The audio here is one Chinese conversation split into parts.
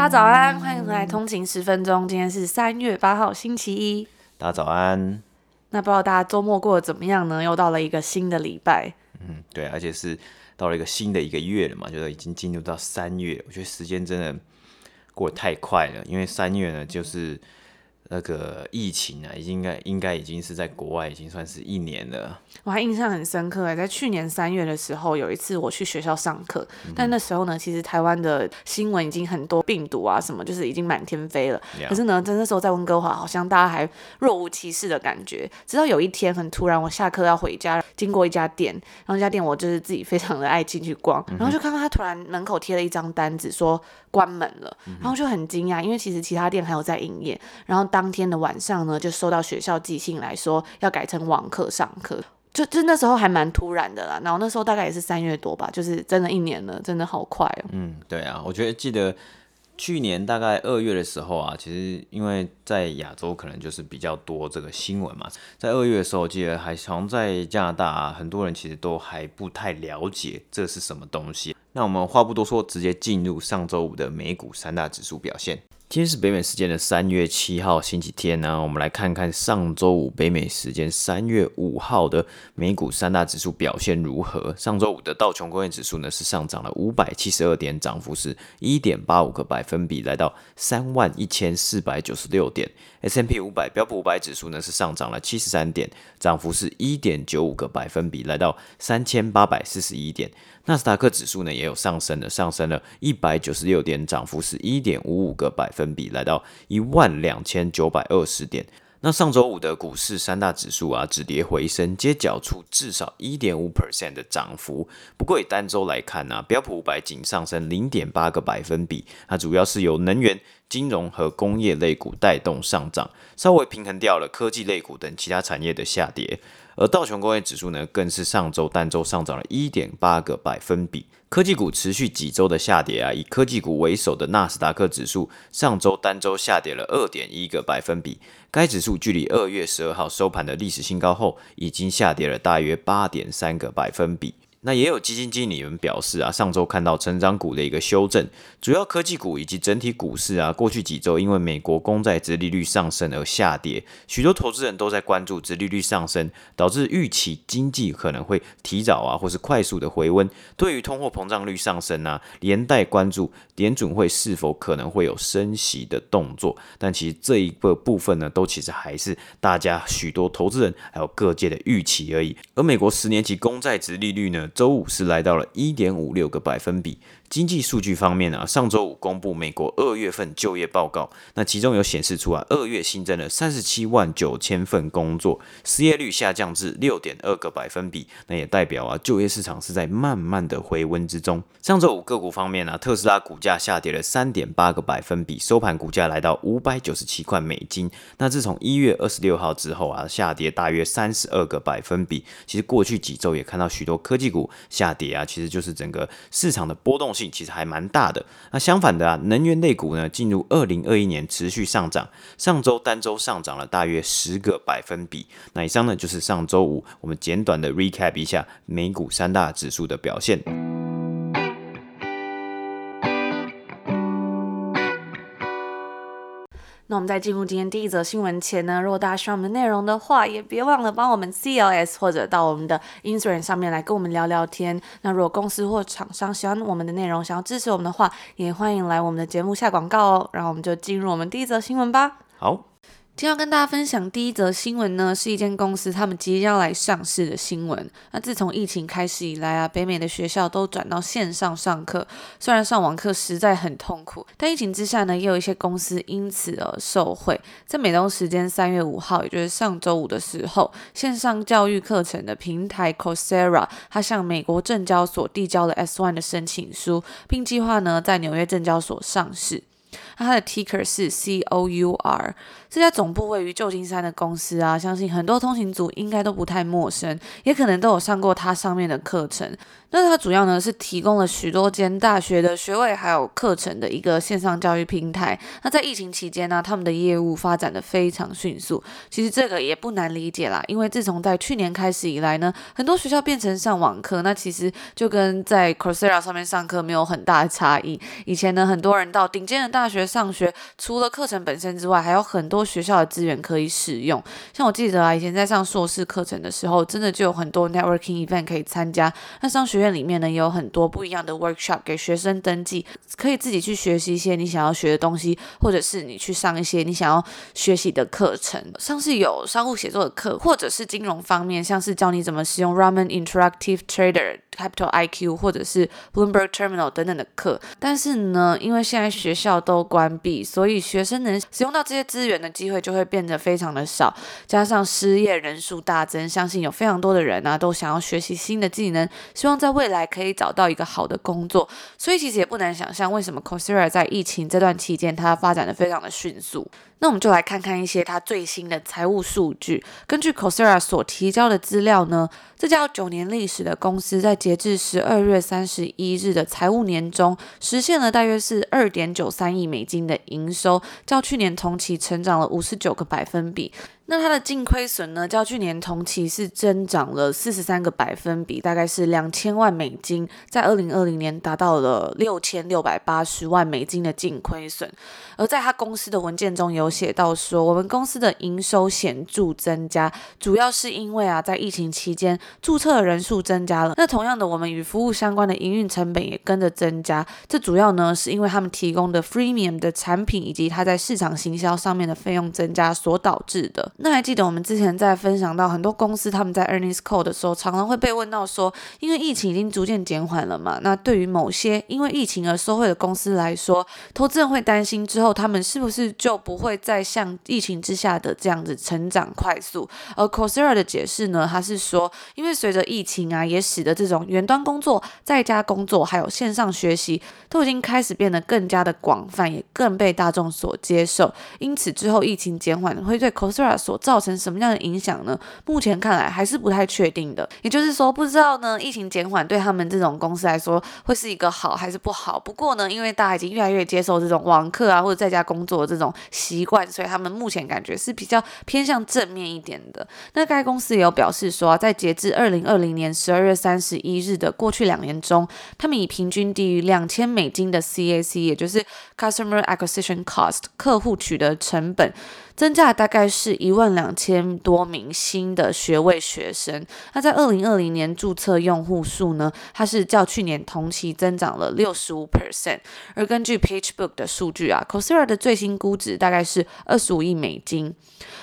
大家早安，欢迎回来通勤十分钟。今天是三月八号，星期一。大家早安。那不知道大家周末过得怎么样呢？又到了一个新的礼拜。嗯，对，而且是到了一个新的一个月了嘛，就是已经进入到三月。我觉得时间真的过得太快了，因为三月呢，就是。那个疫情啊，应该应该已经是在国外已经算是一年了。我还印象很深刻，在去年三月的时候，有一次我去学校上课，嗯、但那时候呢，其实台湾的新闻已经很多病毒啊什么，就是已经满天飞了。可是呢，在那时候在温哥华，好像大家还若无其事的感觉。直到有一天很突然，我下课要回家，经过一家店，然后这家店我就是自己非常的爱进去逛，然后就看到他突然门口贴了一张单子说关门了，然后就很惊讶，因为其实其他店还有在营业，然后当当天的晚上呢，就收到学校寄信来说要改成网课上课，就就那时候还蛮突然的啦。然后那时候大概也是三月多吧，就是真的一年了，真的好快哦。嗯，对啊，我觉得记得去年大概二月的时候啊，其实因为在亚洲可能就是比较多这个新闻嘛，在二月的时候，我记得还好像在加拿大啊，很多人其实都还不太了解这是什么东西。那我们话不多说，直接进入上周五的美股三大指数表现。今天是北美时间的三月七号星期天呢、我们来看看上周五北美时间三月五号的美股三大指数表现如何。上周五的道琼工业指数呢是上涨了五百七十二点，涨幅是一点八五个百分比，来到三万一千四百九十六点。S&P 五百标普五百指数呢是上涨了七十三点，涨幅是一点九五个百分比，来到三千八百四十一点。纳斯达克指数呢也有上升的，上升了一百九十六点，涨幅是一点五五个百分比，来到一万两千九百二十点。那上周五的股市三大指数啊止跌回升，皆缴出至少一点五 percent 的涨幅。不过以单周来看呢、标普五百仅上升零点八个百分比，它主要是由能源、金融和工业类股带动上涨，稍微平衡掉了科技类股等其他产业的下跌。而道琼工业指数呢，更是上周单周上涨了一点八个百分比。科技股持续几周的下跌啊，以科技股为首的纳斯达克指数上周单周下跌了二点一个百分比。该指数距离二月十二号收盘的历史新高后，已经下跌了大约八点三个百分比。那也有基金经理们表示啊，上周看到成长股的一个修正，主要科技股以及整体股市啊，过去几周因为美国公债殖利率上升而下跌，许多投资人都在关注殖利率上升导致预期经济可能会提早啊，或是快速的回温。对于通货膨胀率上升啊，连带关注联准会是否可能会有升息的动作。但其实这一个部分呢，都其实还是大家许多投资人还有各界的预期而已。而美国十年期公债殖利率呢，周五是来到了一点五六个百分比。经济数据方面啊，上周五公布美国二月份就业报告，那其中有显示出啊，二月新增了三十七万九千份工作，失业率下降至六点二个百分比，那也代表啊，就业市场是在慢慢的回温之中。上周五个股方面啊，特斯拉股价下跌了三点八个百分比，收盘股价来到五百九十七块美金。那自从一月二十六号之后啊，下跌大约三十二个百分比。其实过去几周也看到许多科技股下跌啊，其实就是整个市场的波动。其实还蛮大的。那相反的啊，能源类股呢，进入二零二一年持续上涨，上周单周上涨了大约十个百分比。那以上呢，就是上周五我们简短的 recap 一下美股三大指数的表现。那我们在进入今天第一则新闻前呢，如果大家喜欢我们的内容的话，也别忘了帮我们 CLS 或者到我们的 Instagram 上面来跟我们聊聊天。那如果公司或厂商喜欢我们的内容，想要支持我们的话，也欢迎来我们的节目下广告哦。然后我们就进入我们第一则新闻吧。好。今天要跟大家分享第一则新闻呢，是一间公司他们即将来上市的新闻。那自从疫情开始以来啊，北美的学校都转到线上上课。虽然上网课实在很痛苦，但疫情之下呢，也有一些公司因此而受惠。在美东时间三月五号，也就是上周五的时候，线上教育课程的平台 Coursera，它向美国证交所递交了 S1 的申请书，并计划呢在纽约证交所上市。那它的 ticker 是 C O U R。这家总部位于旧金山的公司啊，相信很多通勤族应该都不太陌生，也可能都有上过它上面的课程。那它主要呢是提供了许多间大学的学位还有课程的一个线上教育平台。那在疫情期间呢、他们的业务发展的非常迅速。其实这个也不难理解啦，因为自从在去年开始以来呢，很多学校变成上网课，那其实就跟在 Coursera 上面上课没有很大的差异。以前呢，很多人到顶尖的大学上学，除了课程本身之外，还有很多学校的资源可以使用。像我记得啊，以前在上硕士课程的时候，真的就有很多 networking event 可以参加。那商学院里面呢，也有很多不一样的 workshop 给学生登记，可以自己去学习一些你想要学的东西，或者是你去上一些你想要学习的课程。像是有商务写作的课，或者是金融方面，像是教你怎么使用 Ramen Interactive Trader、Capital IQ 或者是 Bloomberg Terminal 等等的课。但是呢，因为现在学校都关闭，所以学生能使用到这些资源的机会就会变得非常的少。加上失业人数大增，相信有非常多的人啊都想要学习新的技能，希望在未来。可以找到一个好的工作，所以其实也不难想象为什么 Coursera 在疫情这段期间它发展的非常的迅速。那我们就来看看一些它最新的财务数据。根据 Cosera 所提交的资料呢，这家九年历史的公司在截至十二月三十一日的财务年中，实现了大约是二点九三亿美金的营收，较去年同期成长了五十九个百分比。那它的净亏损呢，较去年同期是增长了四十三个百分比，大概是两千万美金，在二零二零年达到了六千六百八十万美金的净亏损。而在他公司的文件中有写到说，我们公司的营收显著增加，主要是因为啊，在疫情期间注册的人数增加了。那同样的，我们与服务相关的营运成本也跟着增加。这主要呢，是因为他们提供的 freemium 的产品以及它在市场行销上面的费用增加所导致的。那还记得我们之前在分享到很多公司他们在 earnings call 的时候，常常会被问到说，因为疫情已经逐渐减缓了嘛，那对于某些因为疫情而受惠的公司来说，投资人会担心之后他们是不是就不会再像疫情之下的这样子成长快速？而 c o r s e r a 的解释呢，他是说，因为随着疫情啊，也使得这种远端工作、在家工作还有线上学习都已经开始变得更加的广泛，也更被大众所接受。因此之后疫情减缓会对 Coursera 所所造成什么样的影响呢？目前看来还是不太确定的。也就是说，不知道呢，疫情减缓对他们这种公司来说会是一个好还是不好。不过呢，因为大家已经越来越接受这种网课啊，或者在家工作的这种习惯，所以他们目前感觉是比较偏向正面一点的。那该公司也有表示说，在截至二零二零年十二月三十一日的过去两年中，他们以平均低于两千美金的 CAC，也就是 Customer Acquisition Cost，客户取得成本。增加大概是一万两千多名新的学位学生。那在二零二零年注册用户数呢，它是较去年同期增长了六十五 percent。而根据 PageBook 的数据啊，Coursera 的最新估值大概是二十五亿美金。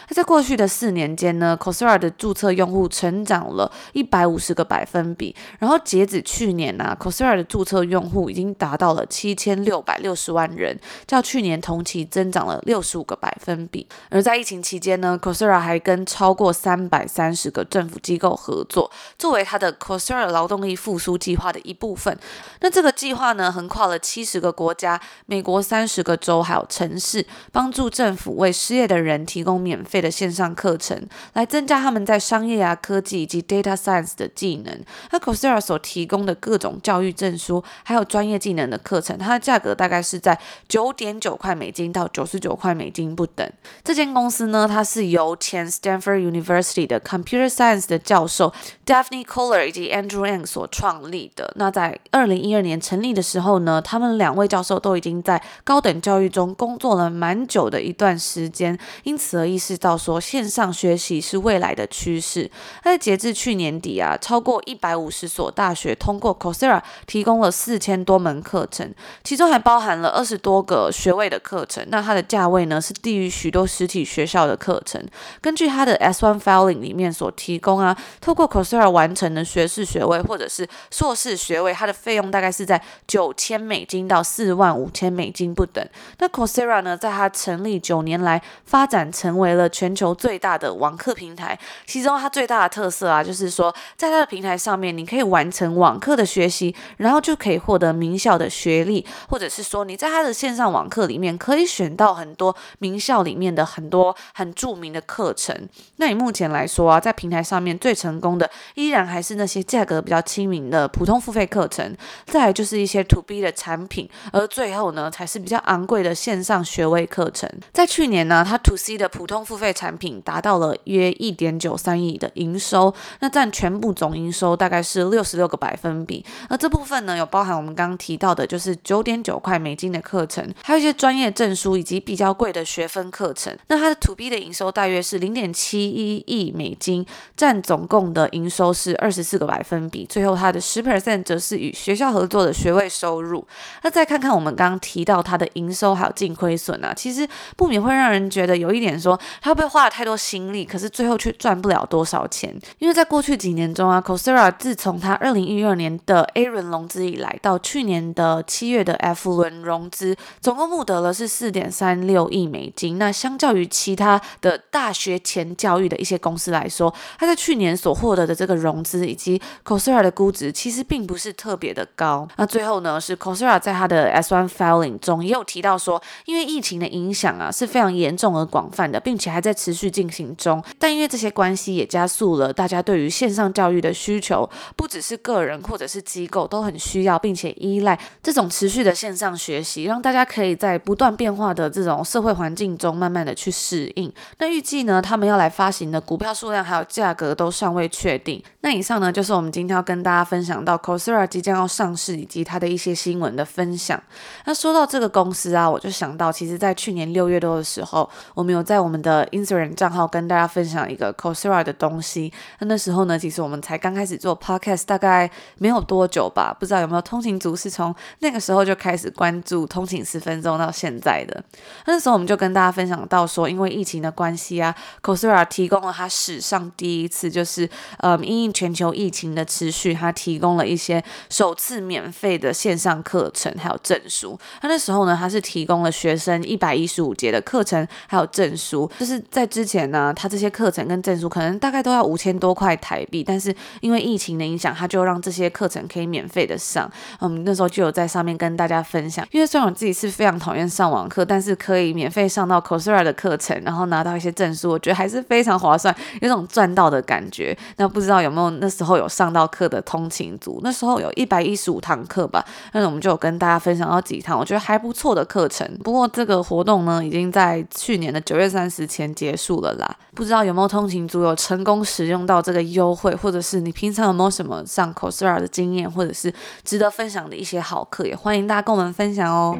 那在过去的四年间呢，Coursera 的注册用户成长了一百五十个百分比。然后截止去年呢、，Coursera 的注册用户已经达到了七千六百六十万人，较去年同期增长了六十五个百分比。而在疫情期间呢，Coursera 还跟超过三百三十个政府机构合作，作为它的 Coursera 劳动力复苏计划的一部分。那这个计划呢，横跨了七十个国家、美国三十个州还有城市，帮助政府为失业的人提供免费的线上课程，来增加他们在商业啊、科技以及 data science 的技能。那 Coursera 所提供的各种教育证书，还有专业技能的课程，它的价格大概是在九点九块美金到九十九块美金不等。这间公司呢，它是由前 Stanford University 的 Computer Science 的教授 Daphne Koller 以及 Andrew Ng 所创立的。那在二零一二年成立的时候呢，他们两位教授都已经在高等教育中工作了蛮久的一段时间，因此而意识到。到说线上学习是未来的趋势。那截至去年底啊，超过一百五十所大学通过 Coursera 提供了四千多门课程，其中还包含了二十多个学位的课程。那它的价位呢是低于许多实体学校的课程。根据他的 S1 Filing 里面所提供啊，透过 Coursera 完成的学士学位或者是硕士学位，它的费用大概是在九千美金到四万五千美金不等。那 Coursera 呢，在它成立九年来发展成为了全球最大的网课平台。其中它最大的特色啊，就是说在它的平台上面，你可以完成网课的学习，然后就可以获得名校的学历，或者是说你在它的线上网课里面可以选到很多名校里面的很多很著名的课程。那你目前来说啊，在平台上面最成功的依然还是那些价格比较亲民的普通付费课程，再来就是一些 To B 的产品，而最后呢才是比较昂贵的线上学位课程。在去年呢，它 To C 的普通付费产品达到了约一点九三亿的营收，那占全部总营收大概是六十六个百分比。而这部分呢，有包含我们刚刚提到的，就是九点九块美金的课程，还有一些专业证书以及比较贵的学分课程。那它的 To B 的营收大约是零点七一亿美金，占总共的营收是二十四个百分比。最后它的十 percent 则是与学校合作的学位收入。那再看看我们刚刚提到它的营收还有净亏损啊，其实不免会让人觉得有一点说，它会不会花了太多心力，可是最后却赚不了多少钱？因为在过去几年中啊，Coursera 自从它二零一二年的 A 轮融资以来，到去年的七月的 F 轮融资，总共募得了是四点三六亿美金。那相较于其他的大学前教育的一些公司来说，它在去年所获得的这个融资以及 Coursera 的估值，其实并不是特别的高。那最后呢，是 Coursera 在它的 S1 Filing 中也有提到说，因为疫情的影响啊是非常严重而广泛的，并且还在在持续进行中。但因为这些关系也加速了大家对于线上教育的需求，不只是个人或者是机构都很需要，并且依赖这种持续的线上学习，让大家可以在不断变化的这种社会环境中慢慢的去适应。那预计呢，他们要来发行的股票数量还有价格都尚未确定。那以上呢，就是我们今天要跟大家分享到 Coursera 即将要上市以及它的一些新闻的分享。那说到这个公司啊，我就想到，其实在去年六月多的时候，我们有在我们的 Instagram 账号跟大家分享一个 c o s e r a 的东西。那那时候呢，其实我们才刚开始做 Podcast，大概没有多久吧，不知道有没有通勤族是从那个时候就开始关注通勤十分钟到现在的。那时候我们就跟大家分享到说，因为疫情的关系啊 c o s e r a 提供了它史上第一次，就是呃，因应全球疫情的持续，它提供了一些首次免费的线上课程还有证书。那那时候呢，它是提供了学生一百一十五节的课程还有证书，就是在之前呢，他这些课程跟证书可能大概都要五千多块台币，但是因为疫情的影响，他就让这些课程可以免费的上。嗯，那时候就有在上面跟大家分享，因为虽然我自己是非常讨厌上网课，但是可以免费上到 Coursera 的课程，然后拿到一些证书，我觉得还是非常划算，有种赚到的感觉。那不知道有没有那时候有上到课的通勤族？那时候有一百一十五堂课吧，那我们就有跟大家分享到几堂，我觉得还不错的课程。不过这个活动呢，已经在去年的九月三十前结束了啦。不知道有没有通勤族有成功使用到这个优惠，或者是你平常有没有什么上 c o s e r a 的经验，或者是值得分享的一些好课，也欢迎大家跟我们分享哦。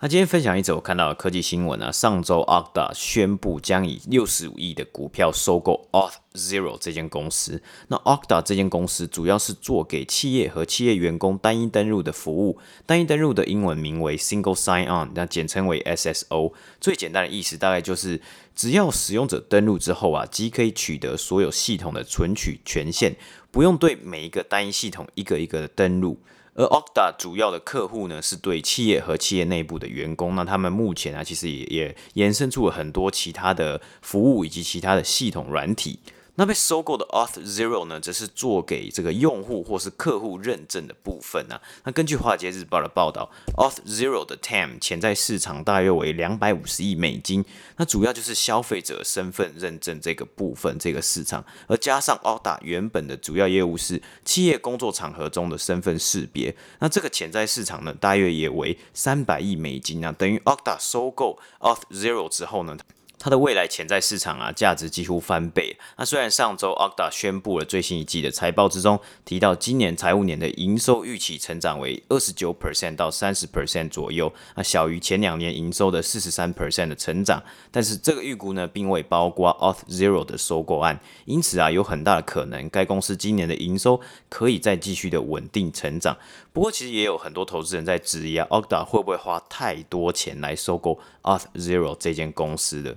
那今天分享一则我看到的科技新闻啊，上周 o c t a 宣布将以六十五亿的股票收购 Auth0 这间公司。那 o c t a 这间公司主要是做给企业和企业员工单一登入的服务。单一登入的英文名为 Single Sign-On，那简称为 SSO。最简单的意思大概就是，只要使用者登入之后啊，即可以取得所有系统的存取权限，不用对每一个单一系统一个一个的登入。而 Okta 主要的客户呢，是对企业和企业内部的员工。那他们目前啊，其实也也延伸出了很多其他的服务以及其他的系统软体。那被收购的 Auth Zero 呢，则是做给这个用户或是客户认证的部分啊。那根据华尔街日报的报道，Auth Zero 的 TAM 潜在市场大约为两百五十亿美金。那主要就是消费者身份认证这个部分这个市场，而加上 Okta 原本的主要业务是企业工作场合中的身份识别，那这个潜在市场呢，大约也为三百亿美金啊。等于 Okta 收购 Auth Zero 之后呢，它的未来潜在市场啊，价值几乎翻倍。那虽然上周 Okta 宣布了最新一季的财报之中提到，今年财务年的营收预期成长为二十九 percent 到三十 percent 左右，那小于前两年营收的四十三 percent 的成长。但是这个预估呢，并未包括 Auth0 的收购案，因此啊，有很大的可能该公司今年的营收可以再继续的稳定成长。不过，其实也有很多投资人在质疑啊，Okta 会不会花太多钱来收购 Auth0 这间公司的？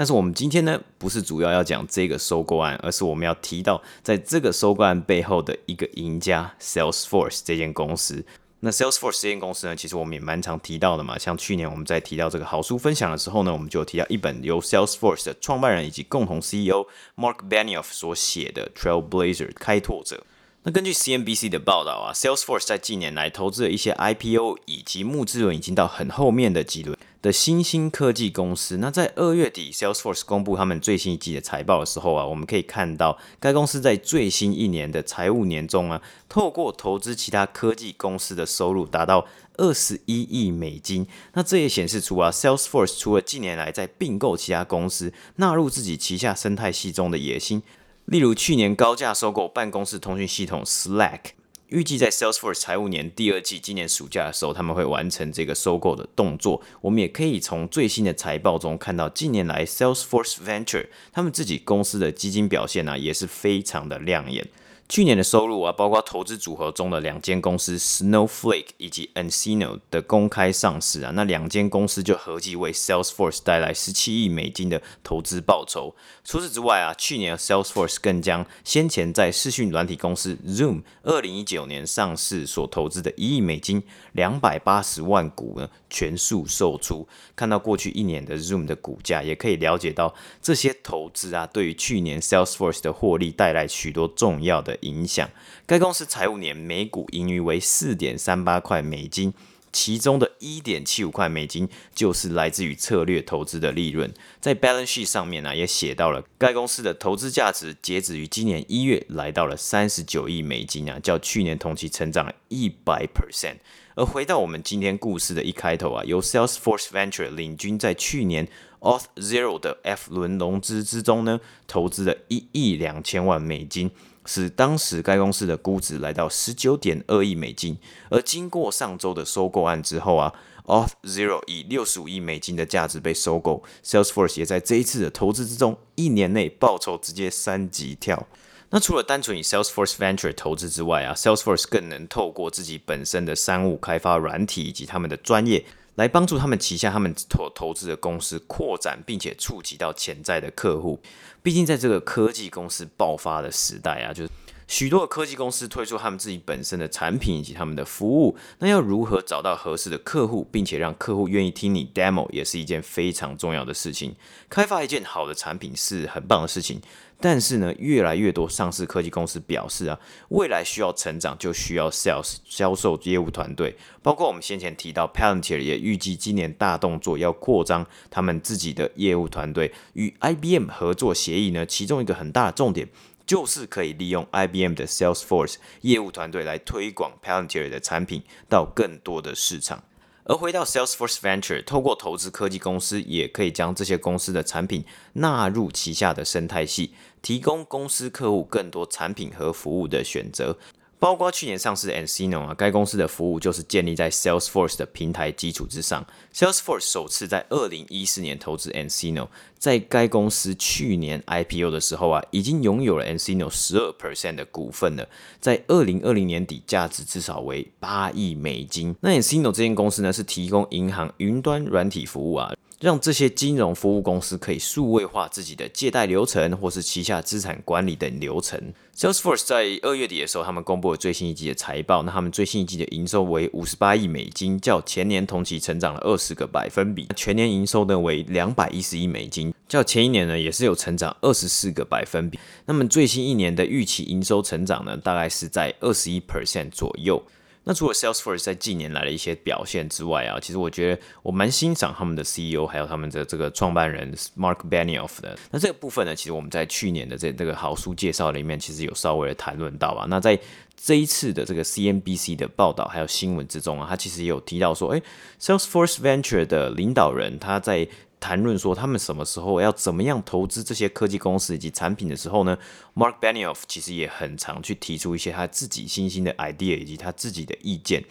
但是我们今天呢，不是主要要讲这个收购案，而是我们要提到在这个收购案背后的一个赢家 ——Salesforce 这间公司。那 Salesforce 这间公司呢，其实我们也蛮常提到的嘛。像去年我们在提到这个好书分享的时候呢，我们就有提到一本由 Salesforce 的创办人以及共同 CEO Mark Benioff 所写的《Trailblazer》开拓者。那根据 CNBC 的报道啊，Salesforce 在近年来投资了一些 IPO 以及募资轮已经到很后面的几轮。的新兴科技公司，那在二月底，Salesforce 公布他们最新一季的财报的时候啊，我们可以看到该公司在最新一年的财务年中啊，透过投资其他科技公司的收入达到二十一亿美金。那这也显示出啊，Salesforce 除了近年来在并购其他公司、纳入自己旗下生态系中的野心，例如去年高价收购办公室通讯系统 Slack。预计在 Salesforce 财务年第二季，今年暑假的时候，他们会完成这个收购的动作。我们也可以从最新的财报中看到，近年来 Salesforce Venture 他们自己公司的基金表现呢、也是非常的亮眼。去年的收入啊，包括投资组合中的两间公司 Snowflake 以及 e n c i n o 的公开上市啊，那两间公司就合计为 Salesforce 带来十七亿美金的投资报酬。除此之外啊，去年 Salesforce 更将先前在视讯软体公司 Zoom 二零一九年上市所投资的一亿美金两百八十万股呢，全数售出。看到过去一年的 Zoom 的股价，也可以了解到这些投资啊，对于去年 Salesforce 的获利带来许多重要的影响。该公司财务年每股盈余为四点三八块美金，其中的一点七五块美金就是来自于策略投资的利润。在 balance sheet 上面呢、也写到了该公司的投资价值截止于今年一月来到了三十九亿美金啊，较去年同期成长了一百 percent。而回到我们今天故事的一开头啊，由 Salesforce Venture 领军在去年 Auth Zero 的 F 轮融资之中呢，投资了一亿两千万美金。使当时该公司的估值来到十九点二亿美金，而经过上周的收购案之后啊，Auth0 以六十五亿美金的价值被收购，Salesforce 也在这一次的投资之中，一年内报酬直接三级跳。那除了单纯以 Salesforce Venture 投资之外啊，Salesforce 更能透过自己本身的商务开发软体以及他们的专业。来帮助他们旗下他们投投资的公司扩展，并且触及到潜在的客户。毕竟在这个科技公司爆发的时代啊，就是许多科技公司推出他们自己本身的产品以及他们的服务。那要如何找到合适的客户，并且让客户愿意听你 demo，也是一件非常重要的事情。开发一件好的产品是很棒的事情。但是呢，越来越多上市科技公司表示啊，未来需要成长，就需要 sales 销售业务团队。包括我们先前提到 Palantir 也预计今年大动作要扩张他们自己的业务团队，与 IBM 合作协议呢，其中一个很大的重点就是可以利用 IBM 的 Salesforce 业务团队来推广 Palantir 的产品到更多的市场。而回到 Salesforce Venture，透过投资科技公司，也可以将这些公司的产品纳入旗下的生态系，提供公司客户更多产品和服务的选择。包括去年上市的 nCino 啊，该公司的服务就是建立在 Salesforce 的平台基础之上。Salesforce 首次在二零一四年投资 nCino，在该公司去年 IPO 的时候啊，已经拥有了 nCino 十二 percent 的股份了。在二零二零年底，价值至少为八亿美金。那 nCino 这间公司呢，是提供银行云端软体服务啊。让这些金融服务公司可以数位化自己的借贷流程，或是旗下资产管理等流程。Salesforce 在二月底的时候，他们公布了最新一季的财报。那他们最新一季的营收为五十八亿美金，较前年同期成长了二十个百分比。全年营收呢为两百一十亿美金，较前一年呢也是有成长二十四个百分比。那么最新一年的预期营收成长呢，大概是在二十一 percent 左右。那除了 Salesforce 在近年来的一些表现之外啊，其实我觉得我蛮欣赏他们的 CEO 还有他们的这个创办人 Mark Benioff 的。那这个部分呢，其实我们在去年的这这个好书介绍里面，其实有稍微的谈论到啊。那在这一次的这个 CNBC 的报道还有新闻之中啊，他其实也有提到说，诶，Salesforce Venture 的领导人他在谈论说他们什么时候要怎么样投资这些科技公司以及产品的时候呢，Mark Benioff 其实也很常去提出一些他自己新兴的 idea 以及他自己的意见。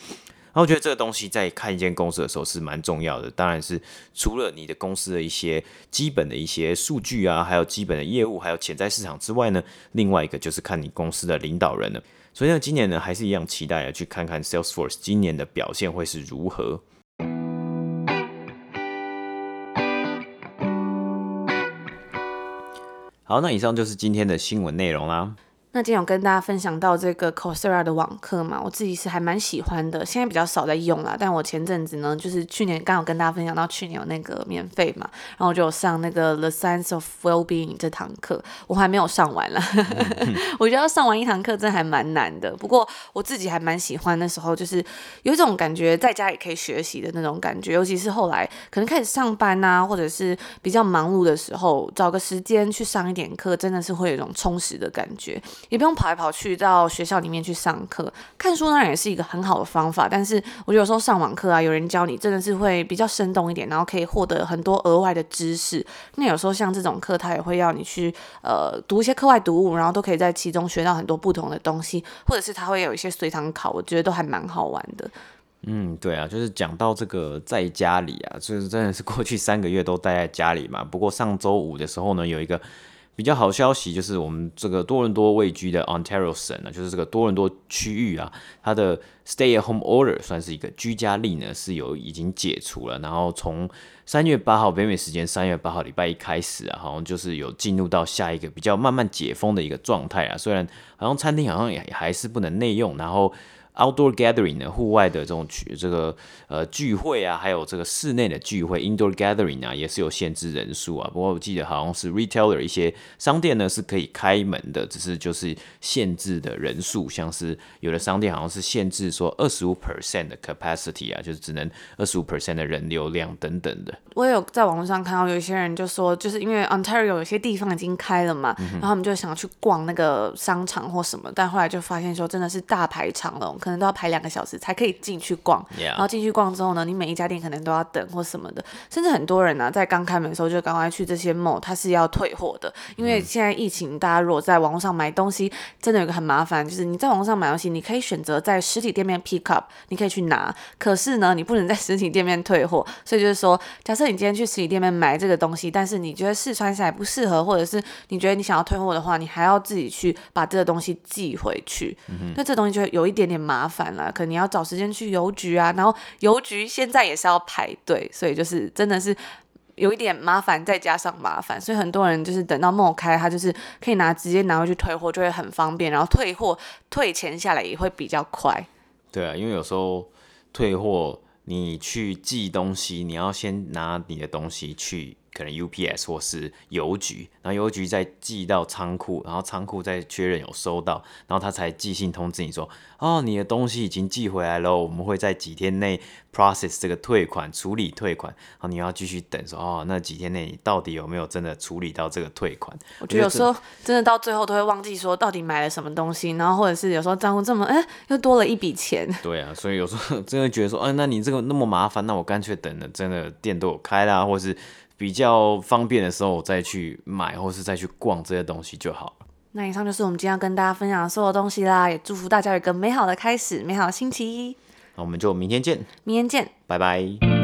然后我觉得这个东西在看一间公司的时候是蛮重要的，当然是除了你的公司的一些基本的一些数据啊，还有基本的业务，还有潜在市场之外呢，另外一个就是看你公司的领导人了。所以呢，今年呢还是一样期待啊，去看看 Salesforce 今年的表现会是如何。好，那以上就是今天的新闻内容啦。那今天有跟大家分享到这个 Coursera 的网课嘛，我自己是还蛮喜欢的，现在比较少在用啦。但我前阵子呢，就是去年刚好跟大家分享到去年有那个免费嘛，然后我就有上那个 The Science of Well-being 这堂课，我还没有上完啦。我觉得要上完一堂课真的还蛮难的，不过我自己还蛮喜欢那时候，就是有一种感觉在家也可以学习的那种感觉，尤其是后来可能开始上班啊，或者是比较忙碌的时候，找个时间去上一点课，真的是会有一种充实的感觉。也不用跑来跑去到学校里面去上课，看书当然也是一个很好的方法。但是我觉得有时候上网课啊，有人教你真的是会比较生动一点，然后可以获得很多额外的知识。那有时候像这种课，他也会要你去呃读一些课外读物，然后都可以在其中学到很多不同的东西，或者是他会有一些随堂考，我觉得都还蛮好玩的。嗯，对啊，就是讲到这个在家里啊，就是真的是过去三个月都待在家里嘛。不过上周五的时候呢，有一个。比较好消息就是，我们这个多伦多位居的 Ontario 省呢，就是这个多伦多区域啊，它的 Stay at Home Order 算是一个居家令呢，是有已经解除了。然后从三月八号北美时间三月八号礼拜一开始啊，好像就是有进入到下一个比较慢慢解封的一个状态啊。虽然好像餐厅好像也还是不能内用，然后。Outdoor gathering 呢，户外的这种聚这个呃聚会啊，还有这个室内的聚会 Indoor gathering 啊，也是有限制人数啊。不过我记得好像是 retailer 一些商店呢是可以开门的，只是就是限制的人数，像是有的商店好像是限制说二十五 percent 的 capacity 啊，就是只能二十五 percent 的人流量等等的。我也有在网络上看到有一些人就说，就是因为 Ontario 有些地方已经开了嘛，嗯、然后他们就想去逛那个商场或什么，但后来就发现说真的是大排长龙。可能都要排两个小时才可以进去逛.然后进去逛之后呢，你每一家店可能都要等或什么的，甚至很多人呢、啊、在刚开门的时候就赶快去这些 mall，它是要退货的，因为现在疫情，大家如果在网络上买东西，真的有个很麻烦，就是你在网络上买东西，你可以选择在实体店面 pick up，你可以去拿，可是呢，你不能在实体店面退货，所以就是说，假设你今天去实体店面买这个东西，但是你觉得试穿下来不适合，或者是你觉得你想要退货的话，你还要自己去把这个东西寄回去，那、mm hmm. 这东西就会有一点点麻烦。可能你要找时间去邮局啊，然后邮局现在也是要排队，所以就是真的是有一点麻烦，再加上麻烦，所以很多人就是等到 mall 开，他就是可以拿直接拿回去退货，就会很方便，然后退货退钱下来也会比较快。对啊，因为有时候退货你去寄东西，你要先拿你的东西去。可能 UPS 或是邮局，然后邮局再寄到仓库，然后仓库再确认有收到，然后他才寄信通知你说，哦，你的东西已经寄回来了，我们会在几天内 process 这个退款，处理退款，然后你要继续等说，哦，那几天内你到底有没有真的处理到这个退款？我觉得有时候真的到最后都会忘记说到底买了什么东西，然后或者是有时候账户这么，哎，又多了一笔钱。对啊，所以有时候 真的觉得说，哎，那你这个那么麻烦，那我干脆等了，真的店都有开啦，或是。比较方便的时候，我再去买或是再去逛这些东西就好了。那以上就是我们今天要跟大家分享的所有东西啦，也祝福大家有一个美好的开始，美好的星期一。那我们就明天见，明天见，拜拜。